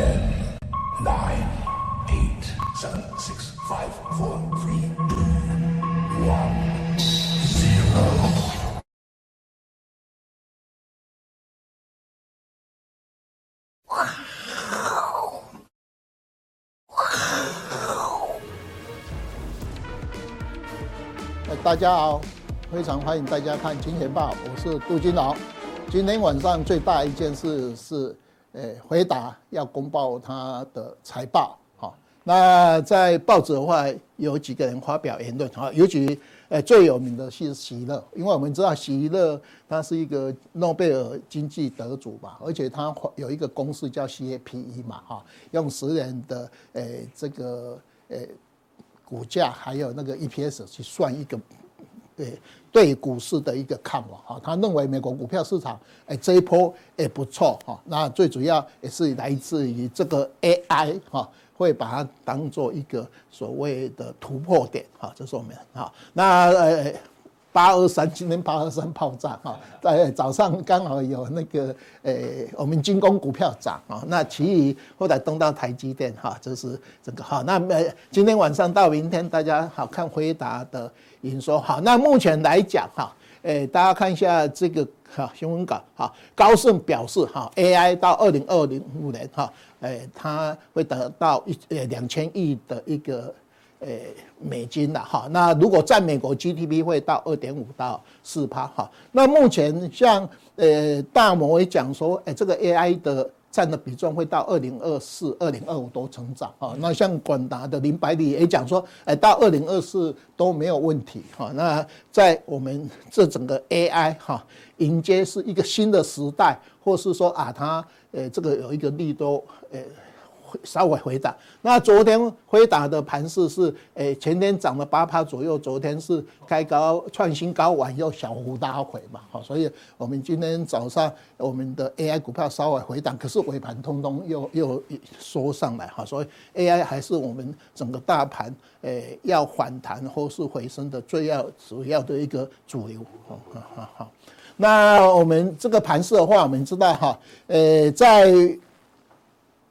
Ten, nine, eight, seven, six, five, four, three, two, one, zero. 大家好，非常欢迎大家看《金钱报》，我是杜金龙。今天晚上最大一件事是，呃，回答要公报他的财报。好，那在报纸的话，有几个人发表言论。哈，尤其呃最有名的是席勒，因为我们知道席勒他是一个诺贝尔经济得主嘛，而且他有一个公式叫 CAPE 嘛，哈，用十年的呃这个呃。股价还有那个 EPS 去算一个，对对股市的一个看法哈，他认为美国股票市场哎这一波也不错哈，那最主要也是来自于这个 AI 哈，会把它当做一个所谓的突破点哈，这是我们哈，那呃。八二三今天八二三爆炸哈，在早上刚好有那个呃，我们军工股票涨啊，那其余后来动到台积电哈，就是这个哈。那呃，今天晚上到明天大家好看回答的营收好。那目前来讲哈，诶，大家看一下这个哈新闻稿哈，高盛表示哈，AI 到二零二零五年哈，诶，它会得到一呃两千亿的一个。呃，美金的哈，那如果占美国 GDP 会到二点五到四趴哈。那目前像呃大摩也讲说，哎，这个 AI 的占的比重会到二零二四、二零二五都成长哈。那像广达的林百里也讲说，哎，到二零二四都没有问题哈。那在我们这整个 AI 哈，迎接是一个新的时代，或是说啊，它呃这个有一个利多呃。稍微回档，那昨天辉达的盘势是，诶，前天涨了八趴左右，昨天是开高创新高完又小幅拉回嘛，好，所以我们今天早上我们的 AI 股票稍微回档，可是尾盘通通又又缩上来，哈，所以 AI 还是我们整个大盘诶要反弹或是回升的最要主要的一个主流，好好好，那我们这个盘势的话，我们知道哈，诶，在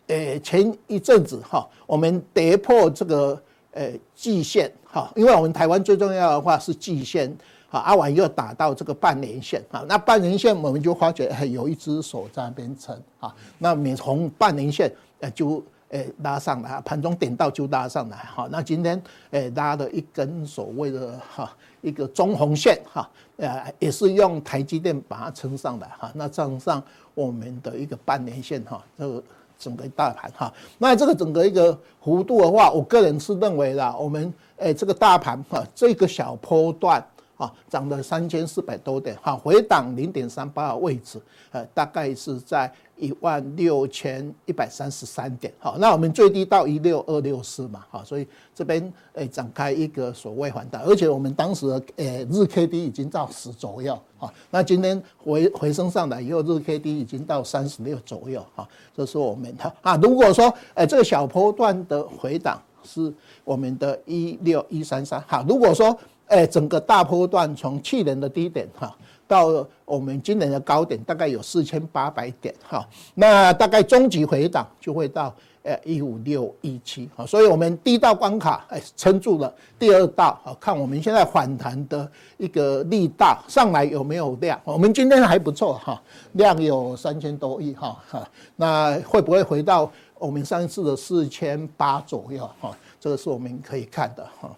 呃，前一阵子哈，我们跌破这个呃季线哈，因为我们台湾最重要的话是季线哈，阿完又打到这个半年线啊，那半年线我们就发觉有一只手在那边撑啊，那每从半年线呃就呃拉上来，盘中点到就拉上来哈，那今天呃拉了一根所谓的哈一个中红线哈，呃也是用台积电把它撑上来哈，那站上我们的一个半年线哈，这个。整个大盘哈，那这个整个一个幅度的话，我个人是认为啦，我们诶这个大盘哈，这个小波段啊，涨了三千四百多点哈，回档零点三八的位置，呃，大概是在。一万六千一百三十三点，好，那我们最低到一六二六四嘛，好，所以这边诶展开一个所谓反弹，而且我们当时诶日 K D 已经到十左右，好，那今天回回升上来以后，日 K D 已经到三十六左右，哈，这是我们的啊。如果说诶这个小波段的回档是我们的一六一三三，好，如果说诶整个大波段从去年的低点哈。到我们今年的高点大概有四千八百点哈，那大概中级回档就会到呃一五六一七哈，所以我们第一道关卡哎撑住了，第二道啊看我们现在反弹的一个力道上来有没有量，我们今天还不错哈，量有三千多亿哈哈，那会不会回到我们上次的四千八左右哈？这个是我们可以看的哈，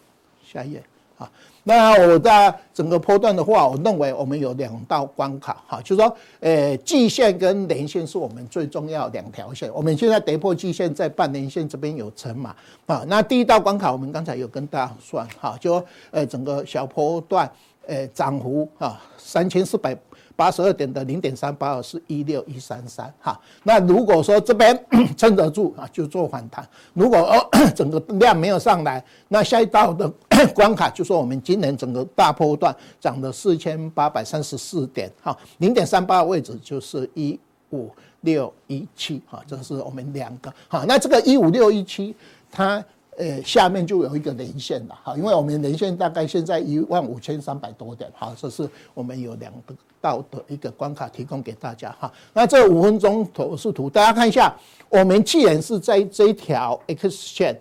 下一页啊。那我在整个波段的话，我认为我们有两道关卡，哈，就是说，呃，季线跟年线是我们最重要两条线。我们现在跌破季线，在半年线这边有成嘛，啊，那第一道关卡我们刚才有跟大家算，哈，就说，诶，整个小波段，诶，涨幅啊，三千四百。八十二点的零点三八二是一六一三三哈，那如果说这边 撑得住啊，就做反弹；如果哦 整个量没有上来，那下一道的 关卡就说我们今年整个大波段涨了四千八百三十四点哈，零点三八的位置就是一五六一七哈，这是我们两个哈。那这个一五六一七它呃，下面就有一个连线了哈，因为我们连线大概现在一万五千三百多点，哈，这是我们有两个道的一个关卡提供给大家哈。那这五分钟透视图，大家看一下，我们既然是在这一条 X 线，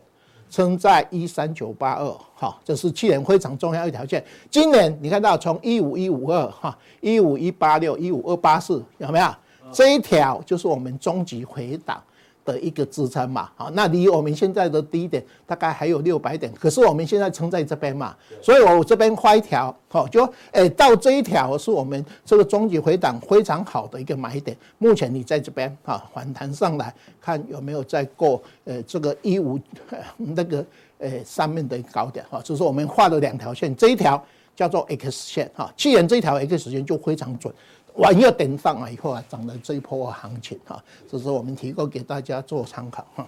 撑在一三九八二，哈，这是去年非常重要一条线。今年你看到从一五一五二哈，一五一八六，一五二八四，有没有？这一条就是我们终极回档。的一个支撑嘛，好，那离我们现在的低点大概还有六百点，可是我们现在撑在这边嘛，所以我这边画一条，好，就诶到这一条是我们这个中级回档非常好的一个买点。目前你在这边啊反弹上来看有没有再过呃这个一五 那个呃上面的高点哈，就是我们画了两条线，这一条叫做 X 线哈，既然这条 X 线就非常准。万一点上来以后啊，涨了这一波行情哈，这是我们提供给大家做参考哈。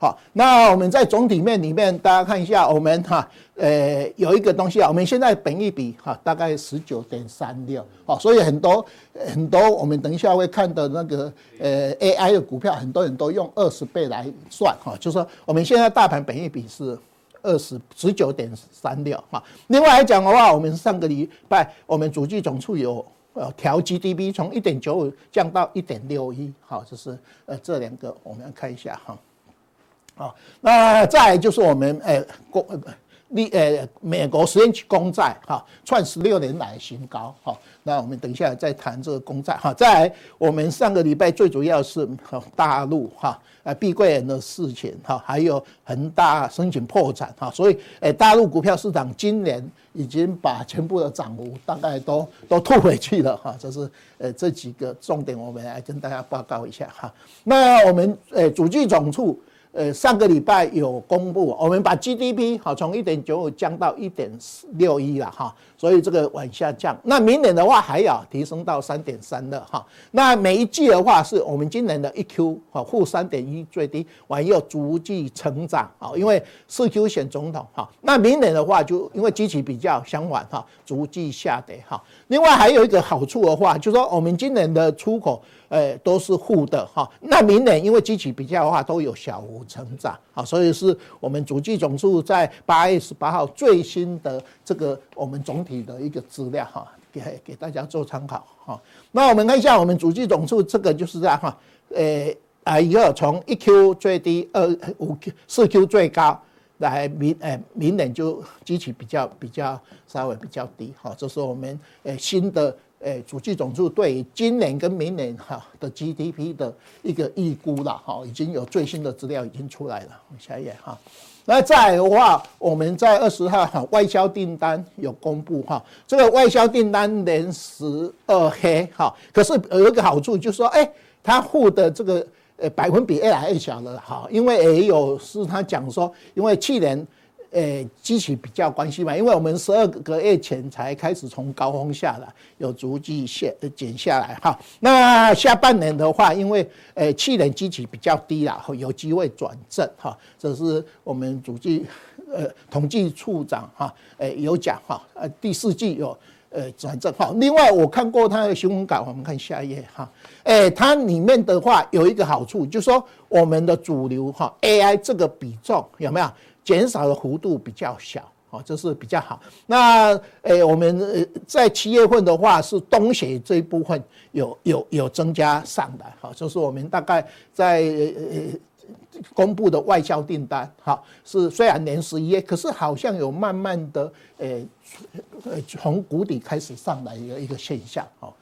好，那我们在总体面里面，大家看一下，我们哈呃有一个东西啊，我们现在本益比哈大概十九点三六，好，所以很多很多我们等一下会看的那个呃 AI 的股票，很多人都用二十倍来算哈，就是说我们现在大盘本益比是二十十九点三六哈。另外来讲的话，我们上个礼拜我们主计总处有。呃，调 GDP 从一点九五降到一点六一，好，这是呃这两个，我们要看一下哈。好，那再就是我们呃公呃利呃美国十年期公债哈创十六年来新高哈。那我们等一下再谈这个公债哈。再来，我们上个礼拜最主要是大陆哈。呃，碧桂园的事情哈，还有恒大申请破产哈，所以诶，大陆股票市场今年已经把全部的涨幅大概都都吐回去了哈，这是呃这几个重点，我们来跟大家报告一下哈。那我们诶，主计总处。呃，上个礼拜有公布，我们把 GDP 好从一点九五降到一点六一了哈，所以这个往下降。那明年的话还要提升到三点三的哈。那每一季的话是我们今年的一 Q 哈负三点一最低，往后逐季成长啊，因为四 Q 选总统哈。那明年的话就因为基期比较相反哈，逐季下跌哈。另外还有一个好处的话，就是说我们今年的出口。呃，都是负的哈。那明年因为基期比较的话，都有小幅成长啊，所以是我们主计总数在八月十八号最新的这个我们总体的一个资料哈，给给大家做参考哈。那我们看一下我们主计总数这个就是这样哈，呃啊一个从一 Q 最低二五 Q 四 Q 最高来明呃明年就基期比较比较稍微比较低哈，这是我们呃新的。诶，主计总处对今年跟明年哈的 GDP 的一个预估了哈，已经有最新的资料已经出来了。下一页哈，那再来的话，我们在二十号哈外销订单有公布哈，这个外销订单连十二黑哈，可是有一个好处就是说，哎，它付的这个呃百分比越来越小了哈，因为也有是他讲说，因为去年。诶，基期比较关系嘛，因为我们十二个月前才开始从高峰下来，有逐季下减下来哈。那下半年的话，因为呃去年基期比较低了，有机会转正哈。这是我们主计呃统计处长哈呃有讲哈，呃第四季有呃转正哈。另外我看过他的新闻稿，我们看下一页哈。诶，它里面的话有一个好处，就是说我们的主流哈 AI 这个比重有没有？减少的幅度比较小，哦，这是比较好。那诶，我们在七月份的话，是东协这一部分有有有增加上来，哈，就是我们大概在公布的外销订单，哈，是虽然年十一月，可是好像有慢慢的诶呃从谷底开始上来一个一个现象，哈。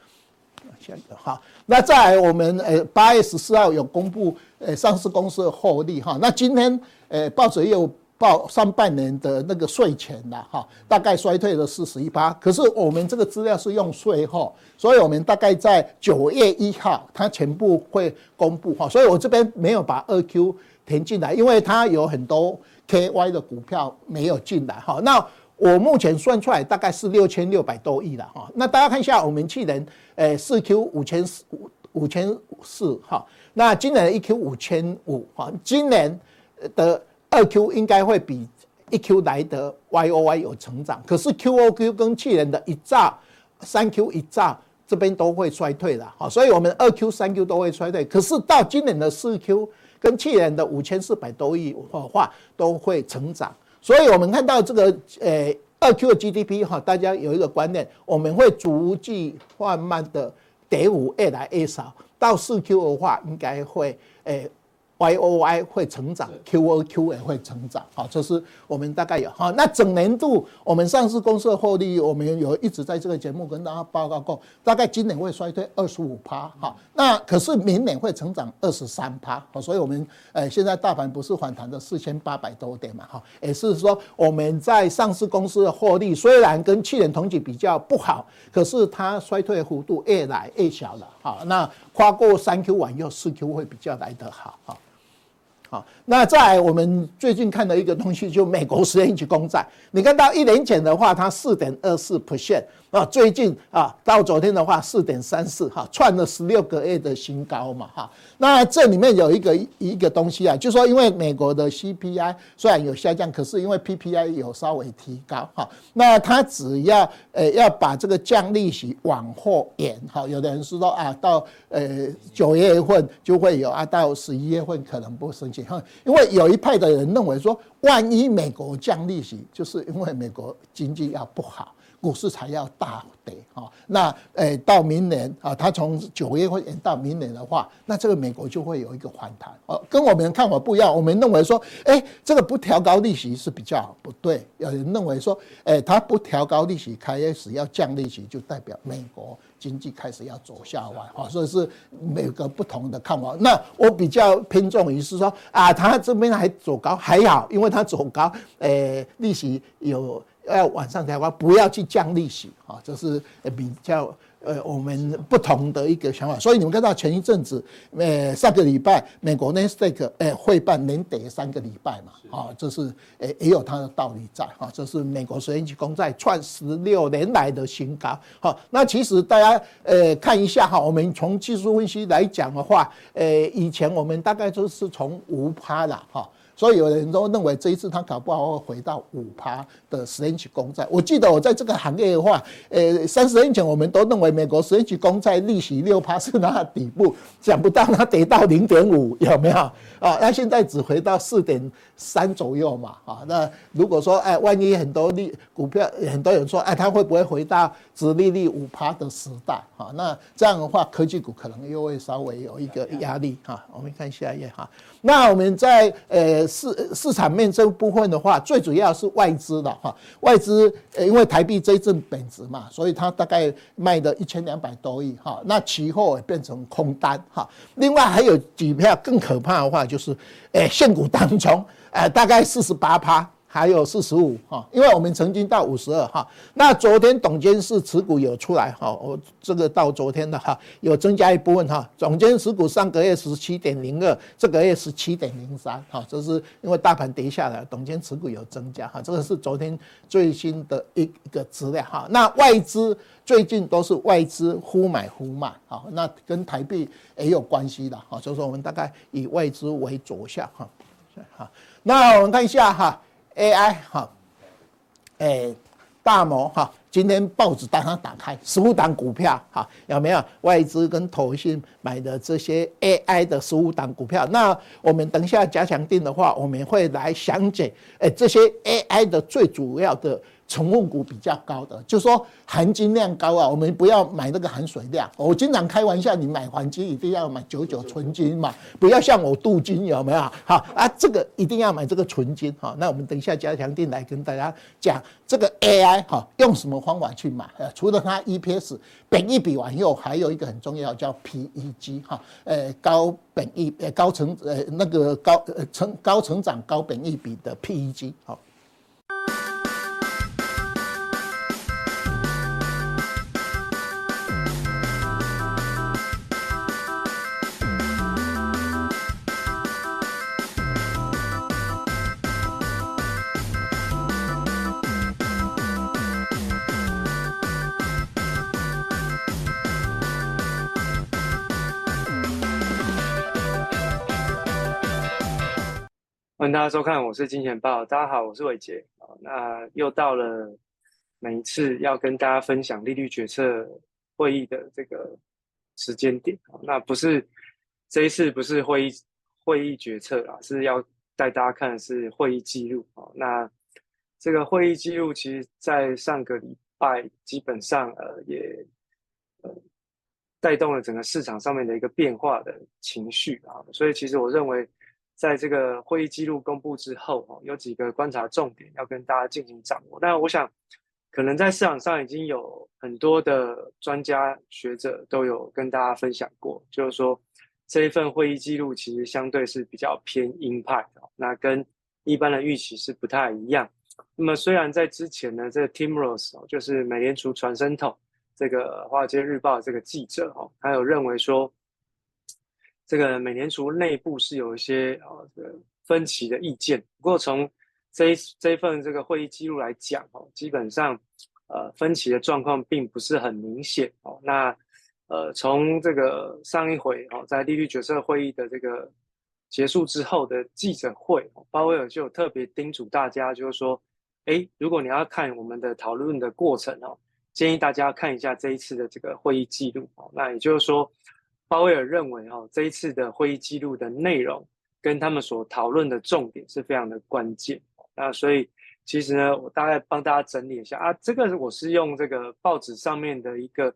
好，那在我们呃八月十四号有公布呃上市公司的获利，哈，那今天呃报纸有。报上半年的那个税前了哈，大概衰退了四十一趴。可是我们这个资料是用税后，所以我们大概在九月一号，它全部会公布哈。所以我这边没有把二 Q 填进来，因为它有很多 KY 的股票没有进来哈。那我目前算出来大概是六千六百多亿了哈。那大家看一下，我们去年诶四 Q 五千四五千四哈，那今年一 Q 五千五哈，今年的。二 Q 应该会比一 Q 来的 Y O Y 有成长，可是 Q O Q 跟去年的一兆、三 Q 一兆这边都会衰退的，好，所以我们二 Q、三 Q 都会衰退。可是到今年的四 Q 跟去年的五千四百多亿的话都会成长。所以我们看到这个呃二 Q 的 GDP 哈，大家有一个观念，我们会逐季慢慢的跌五越来越少，到四 Q 的话应该会诶。Y O Y 会成长，Q O Q 也会成长，好，这是我们大概有。好。那整年度我们上市公司的获利，我们有一直在这个节目跟大家报告过，大概今年会衰退二十五趴，好，那可是明年会成长二十三趴，好，所以我们呃现在大盘不是反弹的四千八百多点嘛，哈，也是说我们在上市公司的获利虽然跟去年同期比较不好，可是它衰退幅度越来越小了，好，那跨过三 Q 完又四 Q 会比较来得好，好。好，那在我们最近看到一个东西，就美国十年期公债，你看到一年前的话，它四点二四 percent。啊，最近啊，到昨天的话，四点三四哈，创了十六个月的新高嘛哈。那这里面有一个一个东西啊，就说因为美国的 CPI 虽然有下降，可是因为 PPI 有稍微提高哈。那它只要呃要把这个降利息往后延哈，有的人是说啊，到呃九月份就会有啊，到十一月份可能不升息哈。因为有一派的人认为说，万一美国降利息，就是因为美国经济要不好。股市才要大跌哈，那诶到明年啊，它从九月份延到明年的话，那这个美国就会有一个反弹哦，跟我们的看法不一样。我们认为说，诶这个不调高利息是比较不对。有人认为说，诶它不调高利息开始要降利息，就代表美国经济开始要走下歪哈，所以是每个不同的看法。那我比较偏重于是说啊，它这边还走高还好，因为它走高，诶利息有。要往上调高，不要去降利息啊，这是比较呃我们不同的一个想法。所以你们看到前一阵子，呃上个礼拜美国纳斯达克呃会办连跌三个礼拜嘛，啊，这是呃也有它的道理在啊。这是美国十年期公债创十六年来的新高。好，那其实大家呃看一下哈，我们从技术分析来讲的话，呃以前我们大概就是从五趴了哈。所以有人都认为这一次他搞不好会回到五趴的十年期公债。我记得我在这个行业的话，呃，三十年前我们都认为美国十年期公债利息六趴是它的底部，想不到它跌到零点五，有没有？啊，那现在只回到四点三左右嘛，啊，那如果说哎，万一很多利股票，很多人说哎，它会不会回到殖利率五趴的时代？啊，那这样的话，科技股可能又会稍微有一个压力哈。我们看下一页哈。那我们在呃市市场面这部分的话，最主要是外资的哈，外资因为台币这一阵贬值嘛，所以它大概卖的一千两百多亿哈，那期货也变成空单哈。另外还有几票更可怕的话，就是呃现股当中呃大概四十八趴。还有四十五哈，因为我们曾经到五十二哈，那昨天董监事持股有出来哈，我这个到昨天的哈有增加一部分哈，总监持股上个月十七点零二，这个月十七点零三哈，这是因为大盘跌下来，董监持股有增加哈，这个是昨天最新的一一个资料哈。那外资最近都是外资忽买忽卖哈，那跟台币也有关系的哈，所以说我们大概以外资为左下哈，好，那我们看一下哈。AI 哈，诶，大摩哈，今天报纸当它打开，十五档股票哈，有没有外资跟投信买的这些 AI 的十五档股票？那我们等一下加强定的话，我们会来详解诶这些 AI 的最主要的。成分股比较高的，就是说含金量高啊，我们不要买那个含水量。我经常开玩笑，你买黄金一定要买九九纯金嘛，不要像我镀金有没有？好啊，这个一定要买这个纯金哈。那我们等一下加强錠来跟大家讲这个 AI 哈，用什么方法去买？除了它 EPS 本益比往右，还有一个很重要叫 PEG 哈，呃高本益呃高成呃那个高呃成高成长高本益比的 PEG 好。欢迎大家收看，我是金钱豹。大家好，我是伟杰。啊。那又到了每一次要跟大家分享利率决策会议的这个时间点。啊那不是这一次不是会议会议决策啊，是要带大家看的是会议记录啊。那这个会议记录，其实在上个礼拜基本上呃也呃带动了整个市场上面的一个变化的情绪啊。所以其实我认为，在这个会议记录公布之后哦，有几个观察重点要跟大家进行掌握。但我想，可能在市场上已经有很多的专家学者都有跟大家分享过，就是说。这一份会议记录其实相对是比较偏鹰派的，那跟一般的预期是不太一样。那么虽然在之前呢，这个 Tim Rose 就是美联储传声筒这个《华尔街日报》这个记者哦，他有认为说，这个美联储内部是有一些啊这个分歧的意见。不过从这一这一份这个会议记录来讲哦，基本上呃分歧的状况并不是很明显哦。那呃，从这个上一回哦，在利率决策会议的这个结束之后的记者会，鲍威尔就有特别叮嘱大家，就是说，诶，如果你要看我们的讨论的过程哦，建议大家看一下这一次的这个会议记录哦。那也就是说，鲍威尔认为哦，这一次的会议记录的内容跟他们所讨论的重点是非常的关键。那所以其实呢，我大概帮大家整理一下啊，这个我是用这个报纸上面的一个。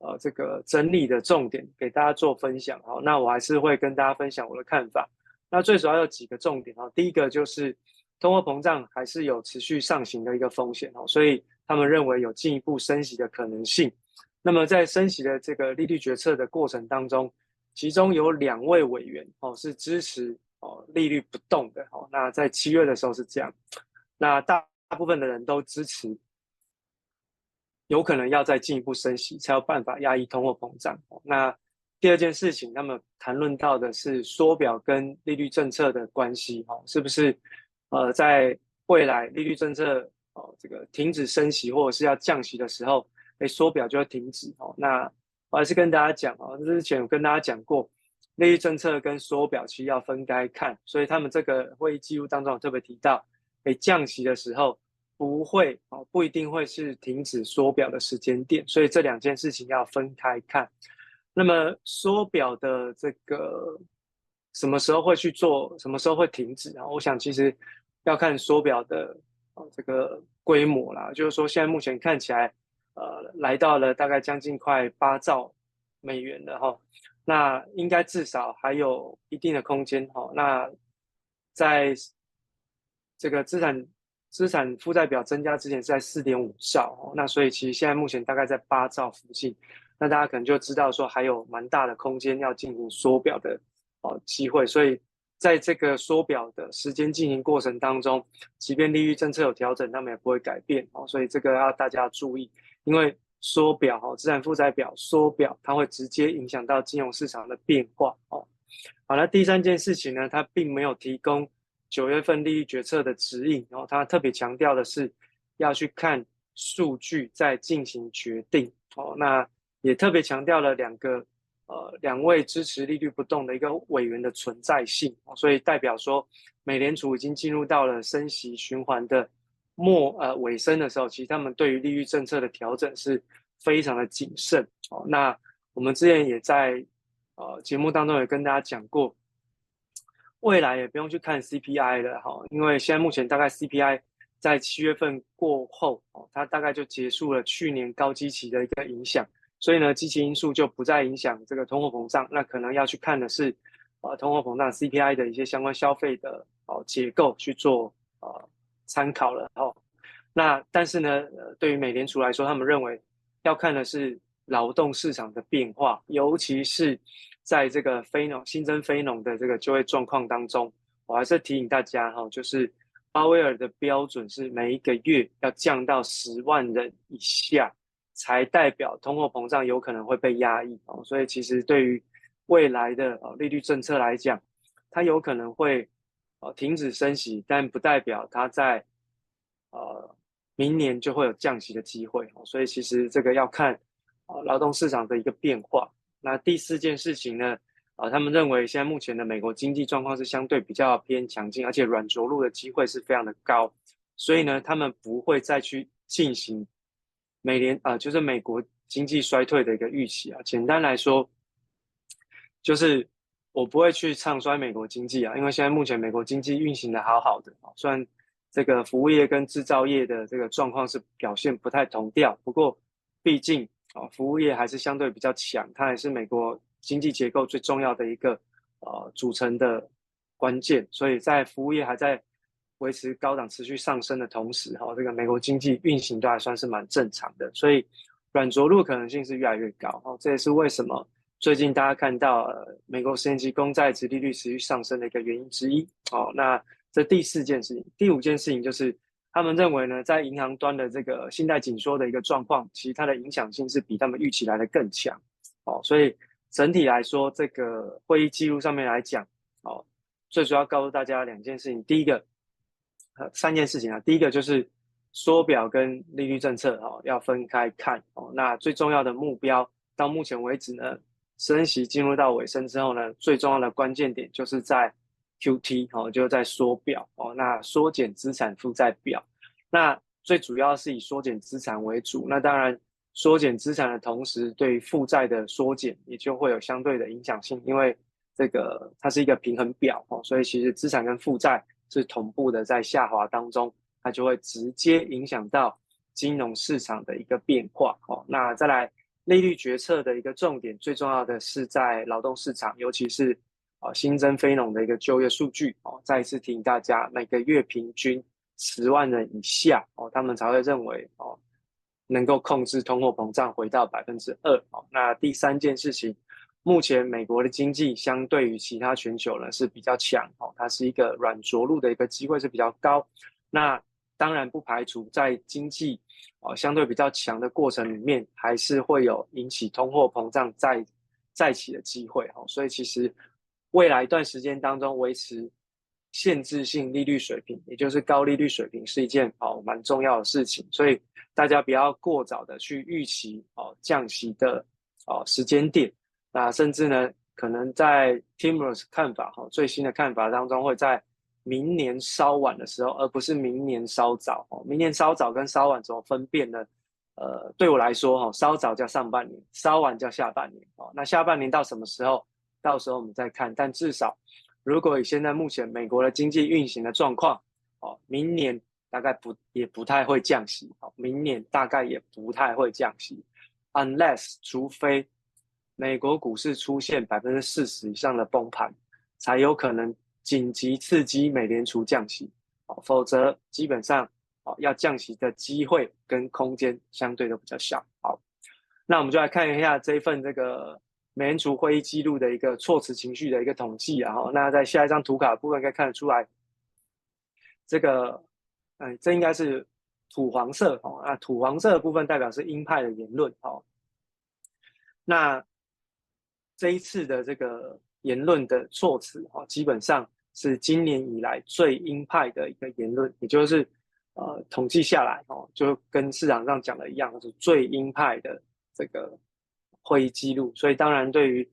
呃，这个整理的重点给大家做分享。好，那我还是会跟大家分享我的看法。那最主要有几个重点啊，第一个就是通货膨胀还是有持续上行的一个风险哦，所以他们认为有进一步升息的可能性。那么在升息的这个利率决策的过程当中，其中有两位委员哦是支持哦利率不动的哦。那在七月的时候是这样，那大部分的人都支持。有可能要再进一步升息，才有办法压抑通货膨胀。那第二件事情，那么谈论到的是缩表跟利率政策的关系，哦，是不是？呃，在未来利率政策哦，这个停止升息或者是要降息的时候，诶，缩表就要停止。哦，那我还是跟大家讲哦，之前有跟大家讲过，利率政策跟缩表其实要分开看，所以他们这个会议记录当中特别提到，诶，降息的时候。不会哦，不一定会是停止缩表的时间点，所以这两件事情要分开看。那么缩表的这个什么时候会去做，什么时候会停止啊？我想其实要看缩表的哦这个规模啦，就是说现在目前看起来，呃，来到了大概将近快八兆美元了哈，那应该至少还有一定的空间哈。那在这个资产。资产负债表增加之前是在四点五兆哦，那所以其实现在目前大概在八兆附近，那大家可能就知道说还有蛮大的空间要进行缩表的哦机会，所以在这个缩表的时间进行过程当中，即便利率政策有调整，他们也不会改变哦，所以这个要大家注意，因为缩表哦，资产负债表缩表，它会直接影响到金融市场的变化哦。好了，那第三件事情呢，它并没有提供。九月份利率决策的指引，然后它特别强调的是要去看数据再进行决定哦。那也特别强调了两个呃两位支持利率不动的一个委员的存在性哦，所以代表说美联储已经进入到了升息循环的末呃尾声的时候，其实他们对于利率政策的调整是非常的谨慎哦。那我们之前也在呃节目当中也跟大家讲过。未来也不用去看 CPI 了哈，因为现在目前大概 CPI 在七月份过后哦，它大概就结束了去年高基期的一个影响，所以呢，基期因素就不再影响这个通货膨胀，那可能要去看的是呃通货膨胀 CPI 的一些相关消费的哦结构去做呃参考了哦。那但是呢，对于美联储来说，他们认为要看的是劳动市场的变化，尤其是。在这个非农新增非农的这个就业状况当中，我还是提醒大家哈，就是鲍威尔的标准是每一个月要降到十万人以下，才代表通货膨胀有可能会被压抑哦。所以其实对于未来的哦利率政策来讲，它有可能会哦停止升息，但不代表它在呃明年就会有降息的机会哦。所以其实这个要看啊劳动市场的一个变化。那第四件事情呢？啊、他们认为现在目前的美国经济状况是相对比较偏强劲，而且软着陆的机会是非常的高，所以呢，他们不会再去进行美联啊、呃，就是美国经济衰退的一个预期啊。简单来说，就是我不会去唱衰美国经济啊，因为现在目前美国经济运行的好好的，虽然这个服务业跟制造业的这个状况是表现不太同调，不过毕竟啊，服务业还是相对比较强，它也是美国经济结构最重要的一个呃组成的关键，所以在服务业还在维持高档持续上升的同时，哈，这个美国经济运行都还算是蛮正常的，所以软着陆可能性是越来越高，哈，这也是为什么最近大家看到呃美国十年期公债殖利率持续上升的一个原因之一，哦，那这第四件事情，第五件事情就是他们认为呢，在银行端的这个信贷紧缩的一个状况，其实它的影响性是比他们预期来的更强，哦，所以整体来说，这个会议记录上面来讲，哦，最主要告诉大家两件事情，第一个。呃三件事情啊，第一个就是缩表跟利率政策哦，要分开看哦。那最重要的目标到目前为止呢，升息进入到尾声之后呢，最重要的关键点就是在 QT 哦，就在缩表哦。那缩减资产负债表，那最主要是以缩减资产为主。那当然，缩减资产的同时，对于负债的缩减也就会有相对的影响性，因为这个它是一个平衡表哦，所以其实资产跟负债。是同步的在下滑当中，它就会直接影响到金融市场的一个变化。哦，那再来利率决策的一个重点，最重要的是在劳动市场，尤其是啊新增非农的一个就业数据。哦，再一次提醒大家，每个月平均十万人以下，哦，他们才会认为哦能够控制通货膨胀回到百分之二。哦，那第三件事情。目前美国的经济相对于其他全球呢是比较强哦，它是一个软着陆的一个机会是比较高。那当然不排除在经济哦相对比较强的过程里面，还是会有引起通货膨胀再再起的机会哦。所以其实未来一段时间当中维持限制性利率水平，也就是高利率水平是一件哦蛮重要的事情。所以大家不要过早的去预期哦降息的哦时间点。那甚至呢，可能在 Timur's 看法哈，最新的看法当中，会在明年稍晚的时候，而不是明年稍早哦。明年稍早跟稍晚怎么分辨呢？呃，对我来说哈，稍早叫上半年，稍晚叫下半年哦。那下半年到什么时候？到时候我们再看。但至少，如果以现在目前美国的经济运行的状况哦，明年大概不也不太会降息哦。明年大概也不太会降息，unless 除非。美国股市出现百分之四十以上的崩盘，才有可能紧急刺激美联储降息，哦，否则基本上哦要降息的机会跟空间相对都比较小。好，那我们就来看一下这份这个美联储会议记录的一个措辞情绪的一个统计，然后那在下一张图卡的部分可以看得出来，这个嗯，这应该是土黄色哦，那土黄色的部分代表是鹰派的言论哦，那。这一次的这个言论的措辞，哈，基本上是今年以来最鹰派的一个言论，也就是呃统计下来，哦，就跟市场上讲的一样，是最鹰派的这个会议记录。所以当然对于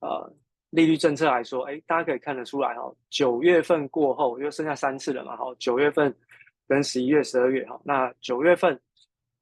呃利率政策来说，哎，大家可以看得出来，哈，九月份过后又剩下三次了嘛，哈，九月份跟十一月、十二月，哈，那九月份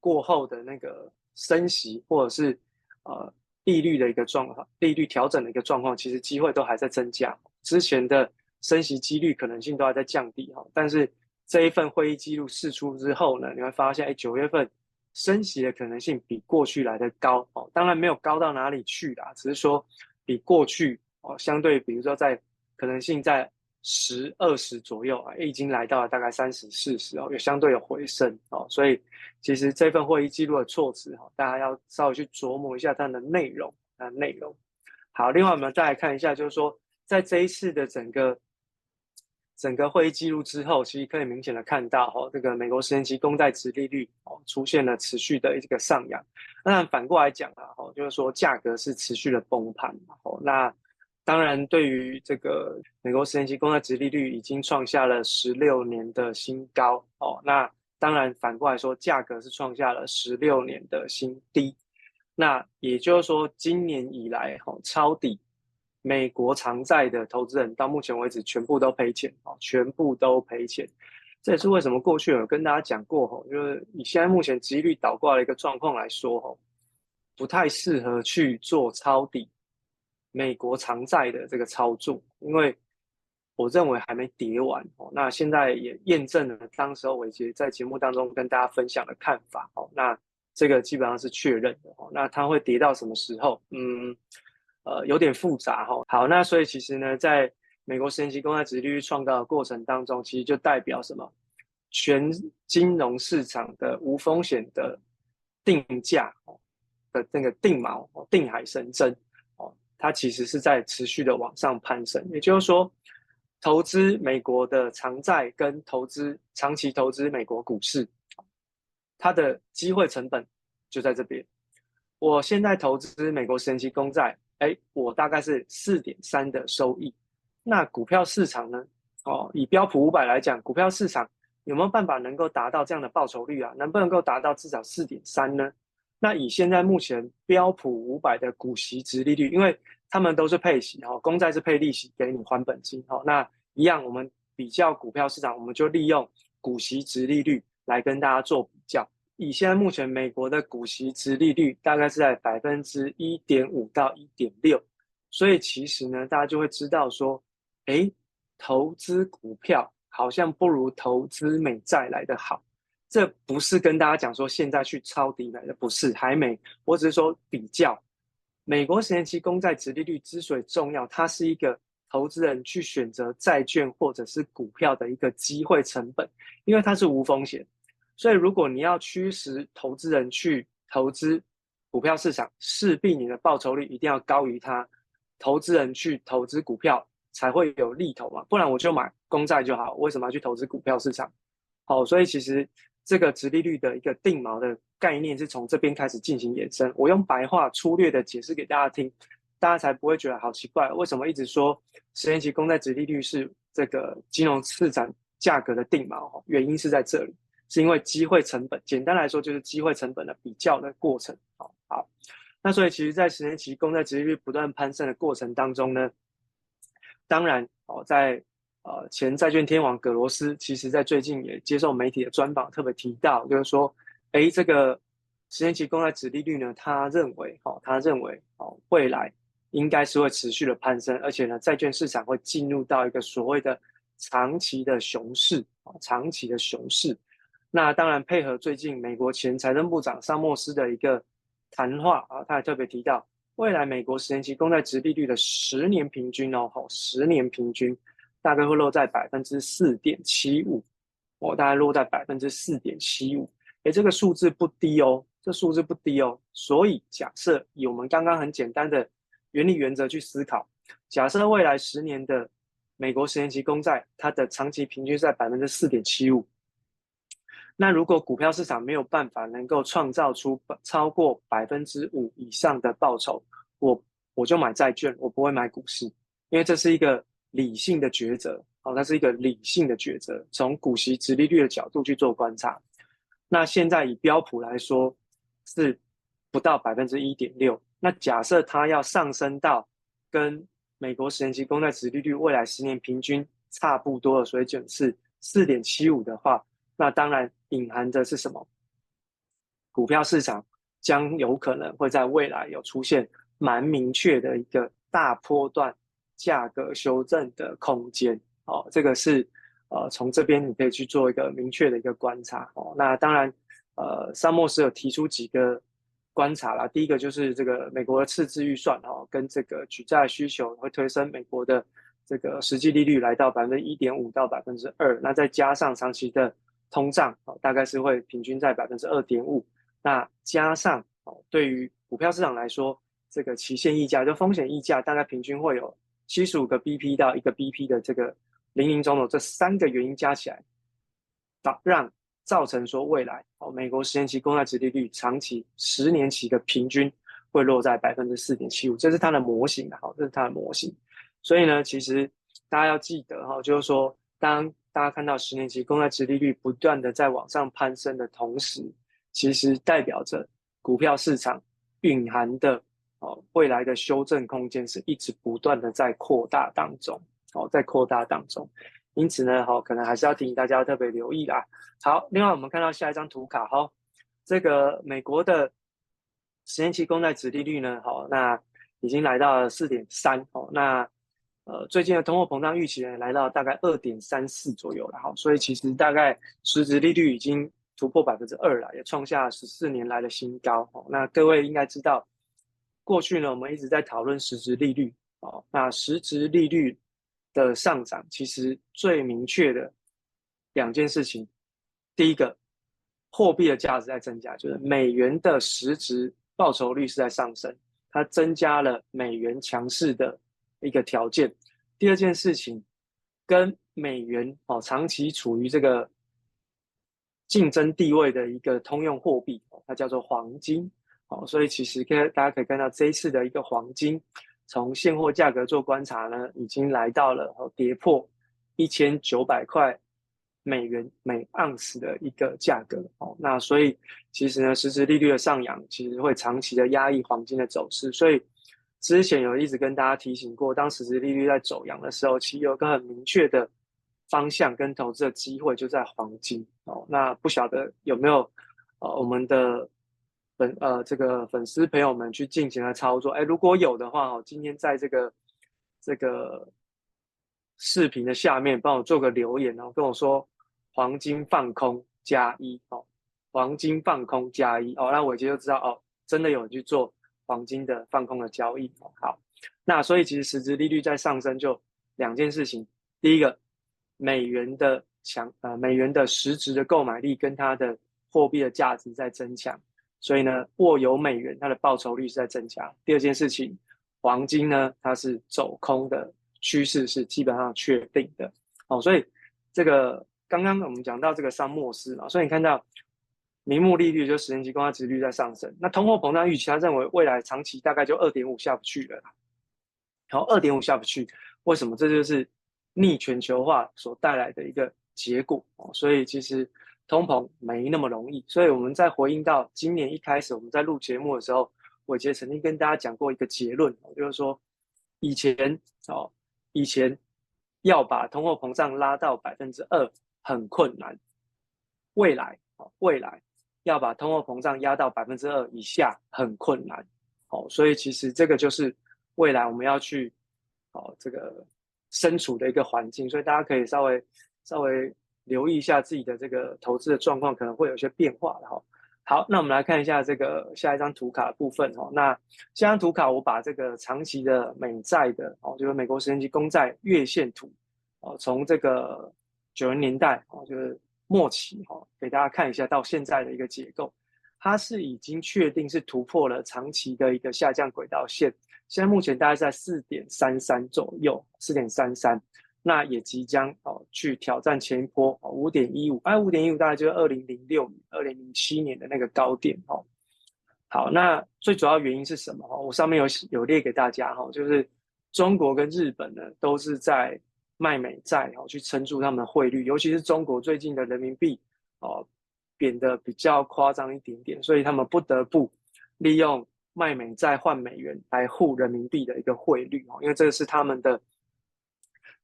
过后的那个升息或者是呃。利率的一个状况，利率调整的一个状况，其实机会都还在增加。之前的升息几率可能性都还在降低哈，但是这一份会议记录释出之后呢，你会发现，哎，九月份升息的可能性比过去来的高哦。当然没有高到哪里去啦，只是说比过去哦，相对比如说在可能性在。十二十左右啊，已经来到了大概三十四十哦，有相对有回升哦，所以其实这份会议记录的措辞哈，大家要稍微去琢磨一下它的内容啊内容。好，另外我们再来看一下，就是说在这一次的整个整个会议记录之后，其实可以明显的看到哈，这个美国十年期公债殖利率哦出现了持续的一个上扬。那反过来讲啊，哈，就是说价格是持续的崩盘哦，那。当然，对于这个美国十年期公债殖利率已经创下了十六年的新高哦。那当然反过来说，价格是创下了十六年的新低。那也就是说，今年以来哈抄底美国长债的投资人到目前为止全部都赔钱哦，全部都赔钱。这也是为什么过去有跟大家讲过哈，就是以现在目前殖利率倒挂的一个状况来说哈，不太适合去做抄底。美国长债的这个操作，因为我认为还没跌完哦。那现在也验证了当时候伟捷在节目当中跟大家分享的看法哦。那这个基本上是确认的哦。那它会跌到什么时候？嗯，呃，有点复杂哈。好，那所以其实呢，在美国十年期公债殖利率创造的过程当中，其实就代表什么？全金融市场的无风险的定价哦的那个定锚定海神针，它其实是在持续的往上攀升。也就是说，投资美国的长债跟投资长期投资美国股市，它的机会成本就在这边。我现在投资美国十年期公债，哎，我大概是四点三的收益。那股票市场呢？哦，以标普五百来讲，股票市场有没有办法能够达到这样的报酬率啊？能不能够达到至少四点三呢？那以现在目前标普五百的股息殖利率，因为他们都是配息哦，公债是配利息给你还本金哦。那一样，我们比较股票市场，我们就利用股息殖利率来跟大家做比较。以现在目前美国的股息殖利率大概是在百分之一点五到一点六，所以其实呢，大家就会知道说。诶，投资股票好像不如投资美债来的好。这不是跟大家讲说现在去抄底买的，不是，还没。我只是说比较，美国十年期公债殖利率之所以重要，它是一个投资人去选择债券或者是股票的一个机会成本，因为它是无风险。所以如果你要驱使投资人去投资股票市场，势必你的报酬率一定要高于它投资人去投资股票。才会有利头嘛，不然我就买公债就好。为什么要去投资股票市场？好，所以其实这个殖利率的一个定锚的概念是从这边开始进行延伸。我用白话粗略的解释给大家听，大家才不会觉得好奇怪，为什么一直说十年期公债殖利率是这个金融市场价格的定锚？原因是在这里，是因为机会成本。简单来说，就是机会成本的比较的过程。好，好，那所以其实，在十年期公债殖利率不断攀升的过程当中呢，当然，哦，在呃前债券天王葛罗斯，其实在最近也接受媒体的专访，特别提到，就是说，诶，这个十年期公债殖利率呢，他认为，哦，他认为，哦，未来应该是会持续的攀升，而且呢，债券市场会进入到一个所谓的长期的熊市，啊，长期的熊市。那当然配合最近美国前财政部长萨默斯的一个谈话啊，他也特别提到。未来美国十年期公债殖利率的十年平均哦，好，十年平均大概会落在百分之四点七五，哦，大概落在百分之四点七五，诶，这个数字不低哦，这数字不低哦。所以假设以我们刚刚很简单的原理原则去思考，假设未来十年的美国十年期公债它的长期平均在百分之四点七五。那如果股票市场没有办法能够创造出超过百分之五以上的报酬，我我就买债券，我不会买股市，因为这是一个理性的抉择。好，它是一个理性的抉择，从股息殖利率的角度去做观察。那现在以标普来说是不到百分之一点六，那假设它要上升到跟美国十年期公债殖利率未来十年平均差不多的水准是四点七五的话，那当然。隐含的是什么？股票市场将有可能会在未来有出现蛮明确的一个大波段价格修正的空间。哦，这个是呃从这边你可以去做一个明确的一个观察。哦，那当然，呃，萨默斯有提出几个观察啦。第一个就是这个美国的赤字预算哦，跟这个举债需求会推升美国的这个实际利率来到百分之一点五到百分之二。那再加上长期的。通胀哦，大概是会平均在百分之二点五。那加上哦，对于股票市场来说，这个期限溢价就风险溢价，大概平均会有七十五个 BP 到一个 BP 的这个零零总总这三个原因加起来，导让造成说未来哦，美国十年期公债殖利率长期十年期的平均会落在百分之四点七五，这是它的模型的，好，这是它的模型。所以呢，其实大家要记得哈，就是说当。大家看到十年期公债殖利率不断的在往上攀升的同时，其实代表着股票市场蕴含的哦未来的修正空间是一直不断的在扩大当中，哦在扩大当中。因此呢，好可能还是要提醒大家特别留意啦。好，另外我们看到下一张图卡哈，这个美国的十年期公债殖利率呢，好那已经来到了四点三哦。那呃，最近的通货膨胀预期呢，来到大概二点三四左右了哈。所以其实大概实质利率已经突破百分之二了，也创下十四年来的新高哦。那各位应该知道，过去呢，我们一直在讨论实质利率哦。那实质利率的上涨，其实最明确的两件事情，第一个。货币的价值在增加，就是美元的实质报酬率是在上升，它增加了美元强势的一个条件。第二件事情，跟美元哦长期处于这个竞争地位的一个通用货币，它叫做黄金哦。所以其实可大家可以看到这一次的一个黄金，从现货价格做观察呢，已经来到了哦跌破一千九百块。美元每盎司的一个价格哦，那所以其实呢，实质利率的上扬其实会长期的压抑黄金的走势。所以之前有一直跟大家提醒过，当实质利率在走扬的时候，其实有个很明确的方向跟投资的机会就在黄金哦。那不晓得有没有呃我们的粉呃这个粉丝朋友们去进行了操作？哎，如果有的话哦，今天在这个这个视频的下面帮我做个留言，然后跟我说。黄金放空加一哦，黄金放空加一哦，那我就知道哦，真的有人去做黄金的放空的交易哦。好，那所以其实实质利率在上升，就两件事情。第一个，美元的强呃，美元的实质的购买力跟它的货币的价值在增强，所以呢，握有美元，它的报酬率是在增加。第二件事情，黄金呢，它是走空的趋势是基本上确定的哦，所以这个。刚刚我们讲到这个桑莫斯嘛，所以你看到名目利率就十年期公债殖率在上升，那通货膨胀预期他认为未来长期大概就二点五下不去了，然后二点五下不去，为什么？这就是逆全球化所带来的一个结果。所以其实通膨没那么容易，所以我们在回应到今年一开始我们在录节目的时候，伟杰曾经跟大家讲过一个结论，就是说以前哦，以前要把通货膨胀拉到百分之二。很困难，未来哦，未来要把通货膨胀压到百分之二以下很困难，哦，所以其实这个就是未来我们要去哦这个身处的一个环境，所以大家可以稍微稍微留意一下自己的这个投资的状况，可能会有些变化的哈。好，那我们来看一下这个下一张图卡的部分哈。那下张图卡我把这个长期的美债的哦，就是美国十年期公债月线图哦，从这个。九零年代哦，就是末期哈，给大家看一下到现在的一个结构，它是已经确定是突破了长期的一个下降轨道线，现在目前大概在四点三三左右，四点三三，那也即将哦去挑战前一波哦五点一五，哎五点一五大概就是二零零六年、二零零七年的那个高点哦。好，那最主要原因是什么？哦我上面有有列给大家哈，就是中国跟日本呢都是在。卖美债哦，去撑住他们的汇率，尤其是中国最近的人民币哦贬得比较夸张一点点，所以他们不得不利用卖美债换美元来护人民币的一个汇率哦，因为这个是他们的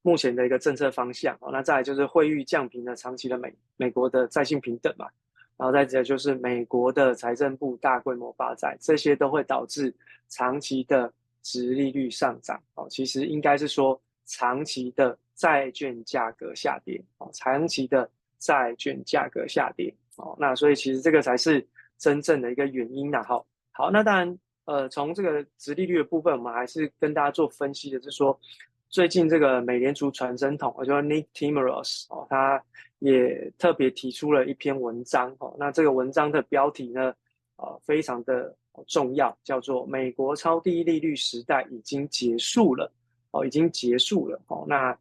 目前的一个政策方向哦。那再来就是汇率降平的长期的美美国的债信平等嘛，然后再者就是美国的财政部大规模发债，这些都会导致长期的殖利率上涨哦。其实应该是说长期的。债券价格下跌哦，长期的债券价格下跌哦，那所以其实这个才是真正的一个原因呐。好，好，那当然，呃，从这个殖利率的部分，我们还是跟大家做分析的，是说最近这个美联储传声筒，我叫 Nick Timeros 哦，他也特别提出了一篇文章哦，那这个文章的标题呢，呃，非常的重要，叫做“美国超低利率时代已经结束了”，哦，已经结束了哦，那。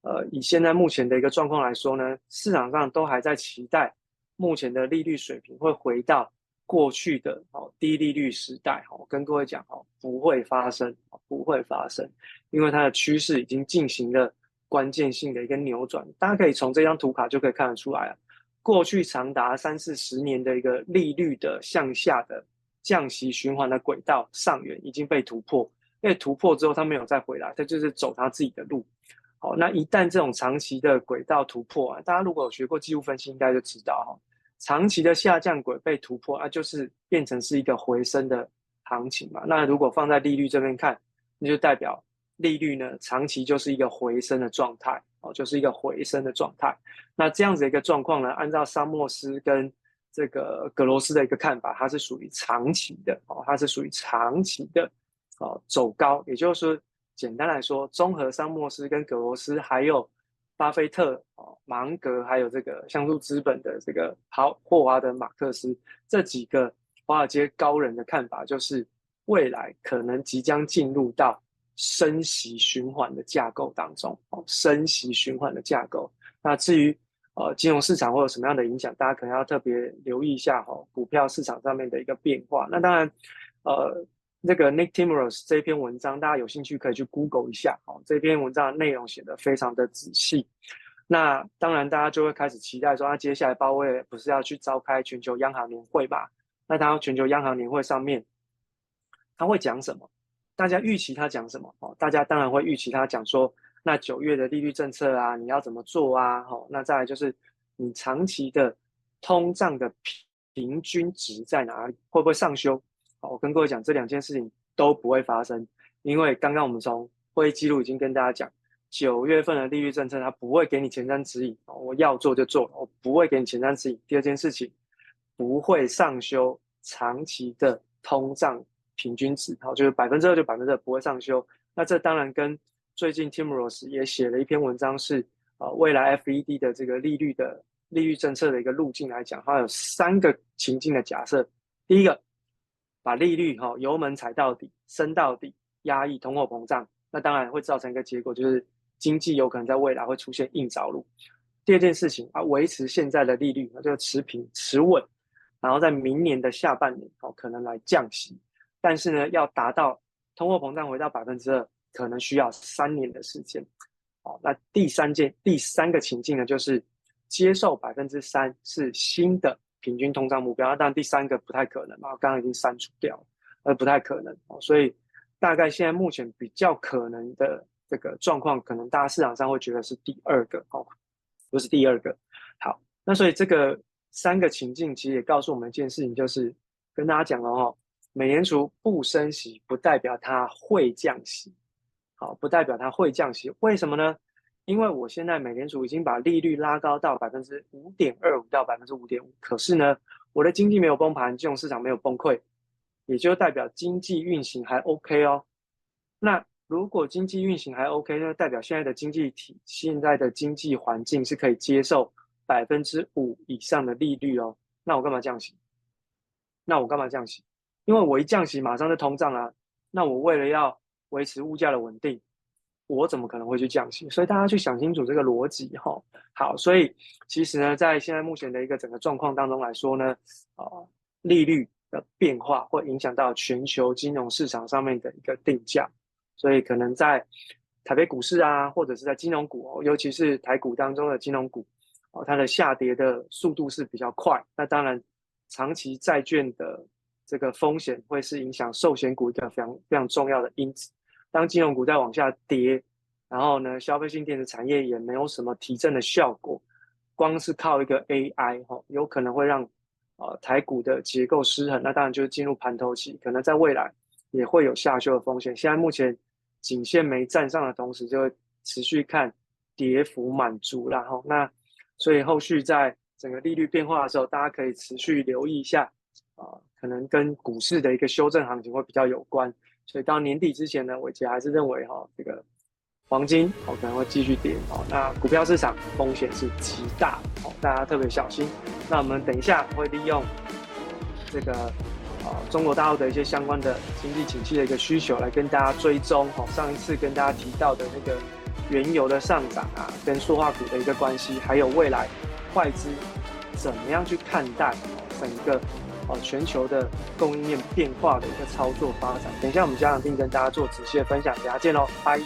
呃，以现在目前的一个状况来说呢，市场上都还在期待目前的利率水平会回到过去的哦低利率时代。哦，跟各位讲哦，不会发生，不会发生，因为它的趋势已经进行了关键性的一个扭转。大家可以从这张图卡就可以看得出来了，过去长达三四十年的一个利率的向下的降息循环的轨道上缘已经被突破，被突破之后它没有再回来，它就是走它自己的路。好，那一旦这种长期的轨道突破啊，大家如果有学过技术分析，应该就知道哈，长期的下降轨被突破啊，就是变成是一个回升的行情嘛。那如果放在利率这边看，那就代表利率呢长期就是一个回升的状态哦，就是一个回升的状态。那这样子一个状况呢，按照沙莫斯跟这个格罗斯的一个看法，它是属于长期的哦，它是属于长期的哦走高。也就是说，简单来说，综合沙莫斯跟格罗斯，还有巴菲特哦、芒格，还有这个像素资本的这个豪霍华德马克斯这几个华尔街高人的看法，就是未来可能即将进入到升息循环的架构当中哦，升息循环的架构。那至于呃，金融市场会有什么样的影响？大家可能要特别留意一下哈、股票市场上面的一个变化。那当然，呃，那个 Nick Timiraos 这篇文章，大家有兴趣可以去 Google 一下哦。这篇文章的内容写得非常的仔细。那当然，大家就会开始期待说，那、接下来鲍威尔不是要去召开全球央行年会吧？那他全球央行年会上面他会讲什么？大家预期他讲什么？哦，大家当然会预期他讲说。那九月的利率政策啊，你要怎么做啊？好，那再来就是你长期的通胀的平均值在哪里？会不会上修？我跟各位讲，这两件事情都不会发生，因为刚刚我们从会议记录已经跟大家讲，九月份的利率政策它不会给你前瞻指引，我要做就做，我不会给你前瞻指引。第二件事情，不会上修长期的通胀平均值，好，就是百分之二就百分之二不会上修。那这当然跟最近 Tim Ros 也写了一篇文章是，是呃未来 FED 的这个利率的利率政策的一个路径来讲，它有三个情境的假设。第一个，把利率哈、哦、油门踩到底，升到底，压抑通货膨胀，那当然会造成一个结果，就是经济有可能在未来会出现硬着陆。第二件事情啊，维持现在的利率，那就持平持稳，然后在明年的下半年哦可能来降息，但是呢要达到通货膨胀回到百分之二。可能需要三年的时间，哦，那第三件第三个情境呢，就是接受百分之三是新的平均通胀目标。那当然第三个不太可能嘛，刚刚已经删除掉了，而不太可能哦。所以大概现在目前比较可能的这个状况，可能大家市场上会觉得是第二个哦，不是第二个。好，那所以这个三个情境其实也告诉我们一件事情，就是跟大家讲了哦，美联储不升息不代表它会降息。好，不代表它会降息，为什么呢？因为我现在美联储已经把利率拉高到百分之五点二五到百分之五点五，可是呢，我的经济没有崩盘，金融市场没有崩溃，也就代表经济运行还 OK 哦。那如果经济运行还 OK，那代表现在的经济体、现在的经济环境是可以接受百分之五以上的利率哦。那我干嘛降息？那我干嘛降息？因为我一降息，马上就通胀啊。那我为了要维持物价的稳定，我怎么可能会去降息？所以大家去想清楚这个逻辑哈。好，所以其实呢，在现在目前的一个整个状况当中来说呢，啊、利率的变化会影响到全球金融市场上面的一个定价，所以可能在台北股市啊，或者是在金融股，尤其是台股当中的金融股，哦，它的下跌的速度是比较快。那当然，长期债券的这个风险会是影响寿险股一个非常非常重要的因子。当金融股在往下跌，然后呢，消费性电子产业也没有什么提振的效果，光是靠一个 AI 哈，有可能会让呃台股的结构失衡，那当然就是进入盘头期，可能在未来也会有下修的风险。现在目前仅限没站上的同时，就会持续看跌幅满足，然后那所以后续在整个利率变化的时候，大家可以持续留意一下啊、可能跟股市的一个修正行情会比较有关。所以到年底之前呢，我其实还是认为哈、哦，这个黄金哦可能会继续跌哦。那股票市场风险是极大哦，大家特别小心。那我们等一下会利用这个、哦、中国大陆的一些相关的经济景气的一个需求来跟大家追踪哦。上一次跟大家提到的那个原油的上涨啊，跟塑化股的一个关系，还有未来外资怎么样去看待整个。哦，全球的供应链变化的一个操作发展，等一下我们加强錠跟大家做仔细的分享，等下见喽，拜。